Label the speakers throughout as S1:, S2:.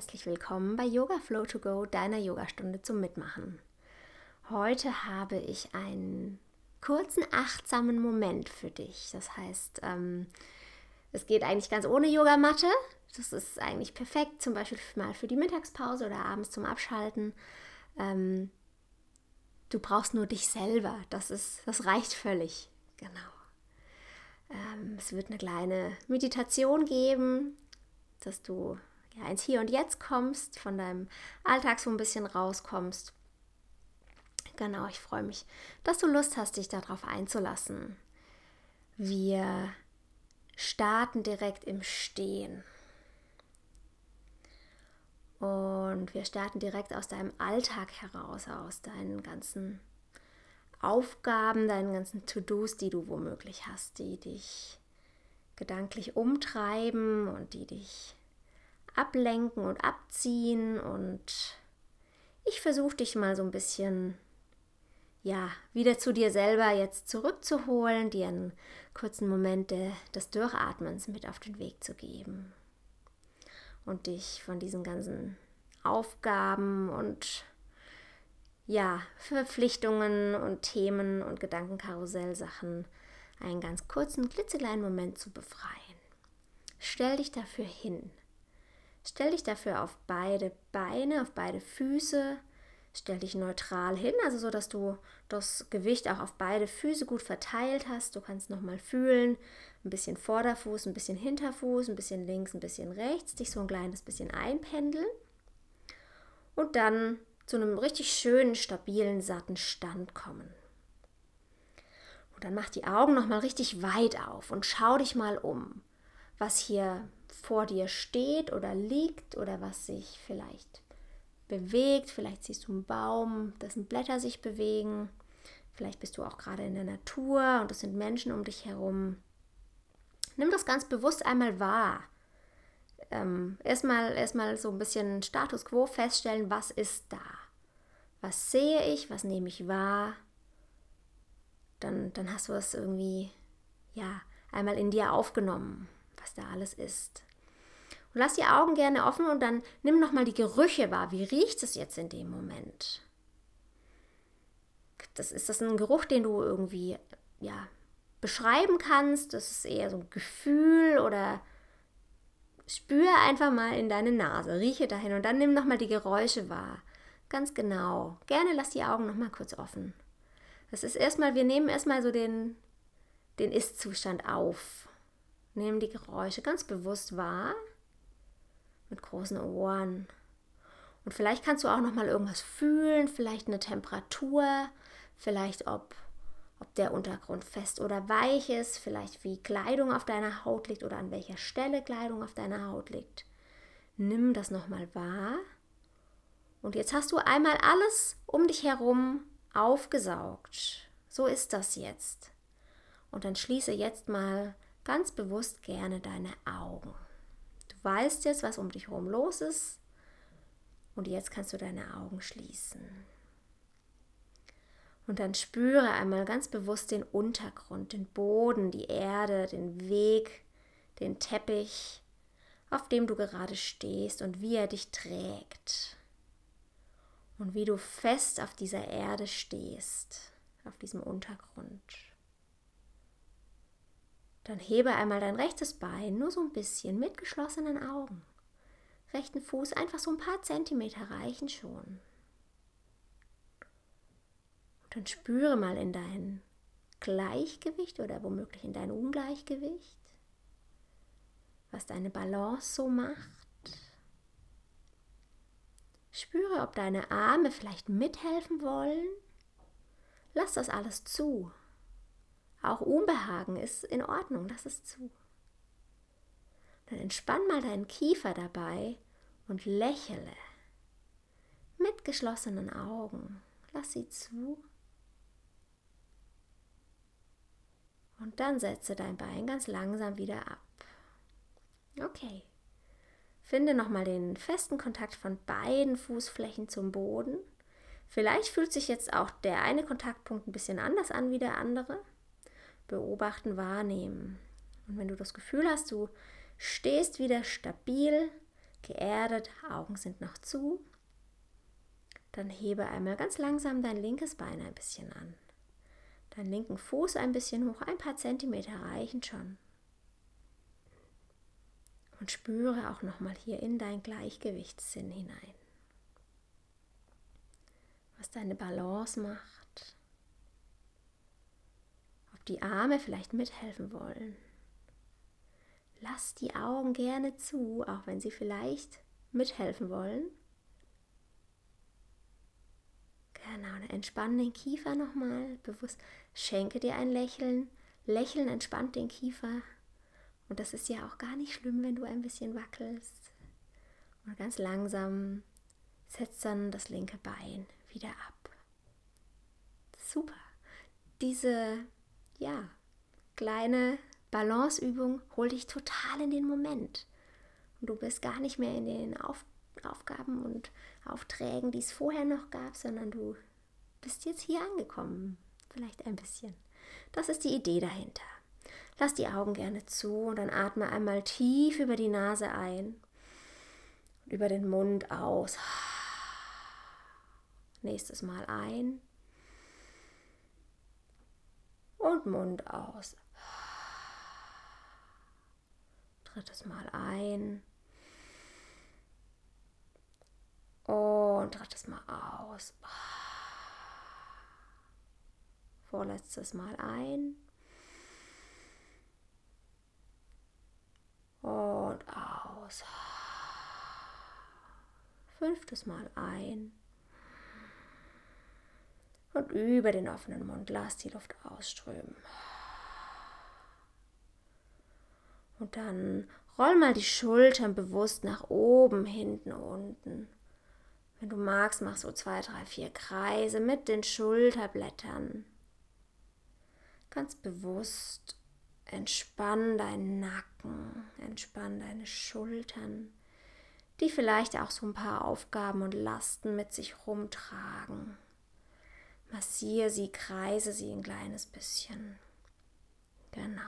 S1: herzlich willkommen bei Yoga Flow to Go, deiner Yogastunde zum Mitmachen. Heute habe ich einen kurzen, achtsamen Moment für dich. Das heißt, ähm, es geht eigentlich ganz ohne Yogamatte. Das ist eigentlich perfekt, zum Beispiel mal für die Mittagspause oder abends zum Abschalten. Ähm, du brauchst nur dich selber. Das, ist, das reicht völlig. Genau. Ähm, es wird eine kleine Meditation geben, dass du ja, ins Hier und Jetzt kommst, von deinem Alltag so ein bisschen rauskommst. Genau, ich freue mich, dass du Lust hast, dich darauf einzulassen. Wir starten direkt im Stehen. Und wir starten direkt aus deinem Alltag heraus, aus deinen ganzen Aufgaben, deinen ganzen To-Dos, die du womöglich hast, die dich gedanklich umtreiben und die dich ablenken und abziehen. Und ich versuche dich mal so ein bisschen, ja, wieder zu dir selber jetzt zurückzuholen, dir einen kurzen Moment des Durchatmens mit auf den Weg zu geben. Und dich von diesen ganzen Aufgaben und ja, Verpflichtungen und Themen und Gedankenkarussellsachen einen ganz kurzen, klitzekleinen Moment zu befreien. Stell dich dafür hin. Stell dich dafür auf beide Beine, auf beide Füße. Stell dich neutral hin, also so, dass du das Gewicht auch auf beide Füße gut verteilt hast. Du kannst nochmal fühlen, ein bisschen Vorderfuß, ein bisschen Hinterfuß, ein bisschen links, ein bisschen rechts, dich so ein kleines bisschen einpendeln. Und dann zu einem richtig schönen, stabilen, satten Stand kommen. Und dann mach die Augen nochmal richtig weit auf und schau dich mal um, was hier vor dir steht oder liegt oder was sich vielleicht bewegt. Vielleicht siehst du einen Baum, dessen Blätter sich bewegen. Vielleicht bist du auch gerade in der Natur und es sind Menschen um dich herum. Nimm das ganz bewusst einmal wahr. Ähm, erstmal, erstmal so ein bisschen Status quo feststellen, was ist da? Was sehe ich? Was nehme ich wahr? Dann, dann hast du es irgendwie, ja, einmal in dir aufgenommen, was da alles ist. Und lass die Augen gerne offen und dann nimm nochmal die Gerüche wahr. Wie riecht es jetzt in dem Moment? Das, ist das ein Geruch, den du irgendwie ja, beschreiben kannst? Das ist eher so ein Gefühl oder spüre einfach mal in deine Nase, rieche dahin und dann nimm nochmal die Geräusche wahr. Ganz genau. Gerne lass die Augen nochmal kurz offen. Das ist erstmal, wir nehmen erstmal so den, den Ist-Zustand auf. Nehmen die Geräusche ganz bewusst wahr mit großen Ohren. Und vielleicht kannst du auch noch mal irgendwas fühlen, vielleicht eine Temperatur, vielleicht ob, ob der Untergrund fest oder weich ist, vielleicht wie Kleidung auf deiner Haut liegt oder an welcher Stelle Kleidung auf deiner Haut liegt. Nimm das noch mal wahr. Und jetzt hast du einmal alles um dich herum aufgesaugt. So ist das jetzt. Und dann schließe jetzt mal ganz bewusst gerne deine Augen weißt jetzt, was um dich herum los ist. Und jetzt kannst du deine Augen schließen. Und dann spüre einmal ganz bewusst den Untergrund, den Boden, die Erde, den Weg, den Teppich, auf dem du gerade stehst und wie er dich trägt. Und wie du fest auf dieser Erde stehst, auf diesem Untergrund. Dann hebe einmal dein rechtes Bein nur so ein bisschen mit geschlossenen Augen. Rechten Fuß einfach so ein paar Zentimeter reichen schon. Und dann spüre mal in dein Gleichgewicht oder womöglich in dein Ungleichgewicht, was deine Balance so macht. Spüre, ob deine Arme vielleicht mithelfen wollen. Lass das alles zu. Auch Unbehagen ist in Ordnung, lass es zu. Dann entspann mal deinen Kiefer dabei und lächele. Mit geschlossenen Augen. Lass sie zu. Und dann setze dein Bein ganz langsam wieder ab. Okay. Finde nochmal den festen Kontakt von beiden Fußflächen zum Boden. Vielleicht fühlt sich jetzt auch der eine Kontaktpunkt ein bisschen anders an wie der andere beobachten, wahrnehmen. Und wenn du das Gefühl hast, du stehst wieder stabil, geerdet, Augen sind noch zu. Dann hebe einmal ganz langsam dein linkes Bein ein bisschen an. Deinen linken Fuß ein bisschen hoch, ein paar Zentimeter reichen schon. Und spüre auch nochmal hier in dein Gleichgewichtssinn hinein, was deine Balance macht. Ob die Arme vielleicht mithelfen wollen. Lass die Augen gerne zu, auch wenn sie vielleicht mithelfen wollen. Genau, dann entspann den Kiefer nochmal bewusst. Schenke dir ein Lächeln. Lächeln entspannt den Kiefer. Und das ist ja auch gar nicht schlimm, wenn du ein bisschen wackelst. Und ganz langsam setzt dann das linke Bein wieder ab. Super. Diese, ja, kleine Balanceübung holt dich total in den Moment. Und du bist gar nicht mehr in den Auf Aufgaben und Aufträgen, die es vorher noch gab, sondern du bist jetzt hier angekommen. Vielleicht ein bisschen. Das ist die Idee dahinter. Lass die Augen gerne zu und dann atme einmal tief über die Nase ein und über den Mund aus. Nächstes Mal ein und Mund aus. Drittes Mal ein und drittes Mal aus. Vorletztes Mal ein und aus. Fünftes Mal ein. Und über den offenen Mund lass die Luft ausströmen. Und dann roll mal die Schultern bewusst nach oben, hinten, unten. Wenn du magst, mach so zwei, drei, vier Kreise mit den Schulterblättern. Ganz bewusst Entspann deinen Nacken, entspann deine Schultern, die vielleicht auch so ein paar Aufgaben und Lasten mit sich rumtragen. Massiere sie, kreise sie ein kleines bisschen. Genau.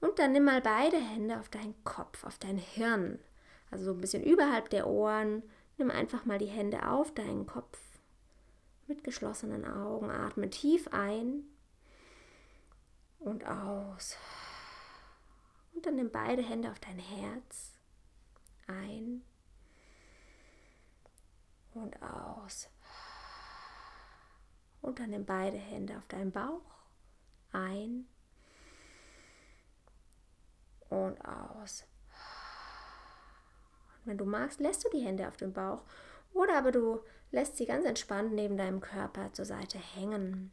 S1: Und dann nimm mal beide Hände auf deinen Kopf, auf dein Hirn, also so ein bisschen überhalb der Ohren. Nimm einfach mal die Hände auf deinen Kopf. Mit geschlossenen Augen atme tief ein und aus. Und dann nimm beide Hände auf dein Herz. Ein und aus. Und dann nimm beide Hände auf deinen Bauch. Ein und aus. Und wenn du magst, lässt du die Hände auf dem Bauch oder aber du lässt sie ganz entspannt neben deinem Körper zur Seite hängen.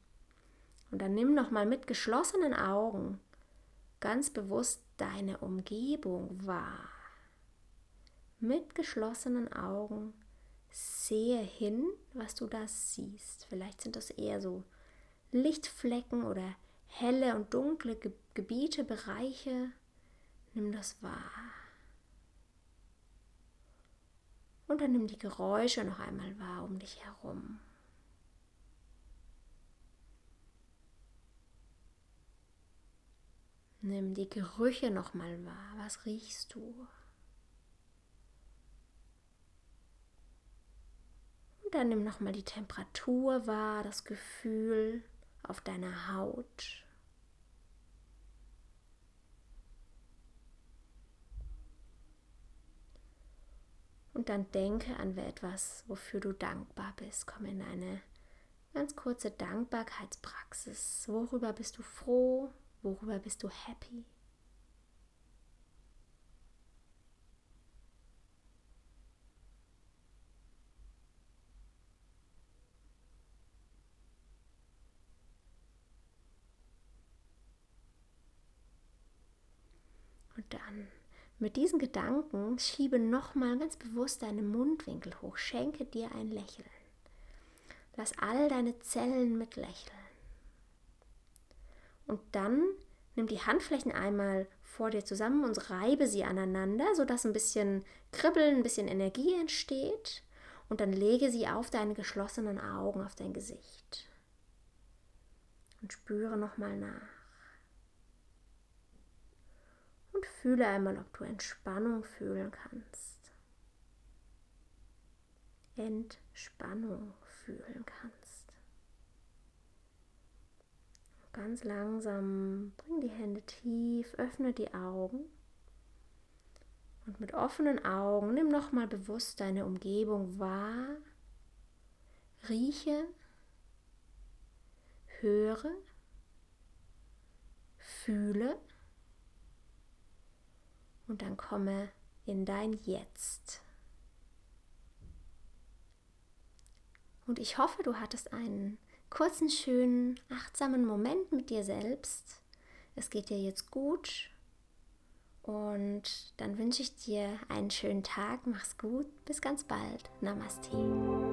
S1: Und dann nimm nochmal mit geschlossenen Augen ganz bewusst deine Umgebung wahr. Mit geschlossenen Augen sehe hin, was du da siehst. Vielleicht sind das eher so Lichtflecken oder helle und dunkle Gebiete, Bereiche. Nimm das wahr. Und dann nimm die Geräusche noch einmal wahr um dich herum. Nimm die Gerüche nochmal wahr. Was riechst du? Dann nimm nochmal die Temperatur wahr, das Gefühl auf deiner Haut. Und dann denke an etwas, wofür du dankbar bist. Komm in eine ganz kurze Dankbarkeitspraxis. Worüber bist du froh? Worüber bist du happy? Und dann mit diesen Gedanken schiebe nochmal ganz bewusst deine Mundwinkel hoch, schenke dir ein Lächeln. Lass all deine Zellen mit lächeln. Und dann nimm die Handflächen einmal vor dir zusammen und reibe sie aneinander, sodass ein bisschen Kribbeln, ein bisschen Energie entsteht. Und dann lege sie auf deine geschlossenen Augen, auf dein Gesicht. Und spüre nochmal nach. Und Und fühle einmal, ob du Entspannung fühlen kannst. Entspannung fühlen kannst. Ganz langsam bring die Hände tief, öffne die Augen. Und mit offenen Augen nimm nochmal bewusst deine Umgebung wahr, rieche, höre, fühle und dann komme in dein Jetzt. Und ich hoffe, du hattest einen kurzen, schönen, achtsamen Moment mit dir selbst. Es geht dir jetzt gut. Und dann wünsche ich dir einen schönen Tag. Mach's gut. Bis ganz bald. Namaste.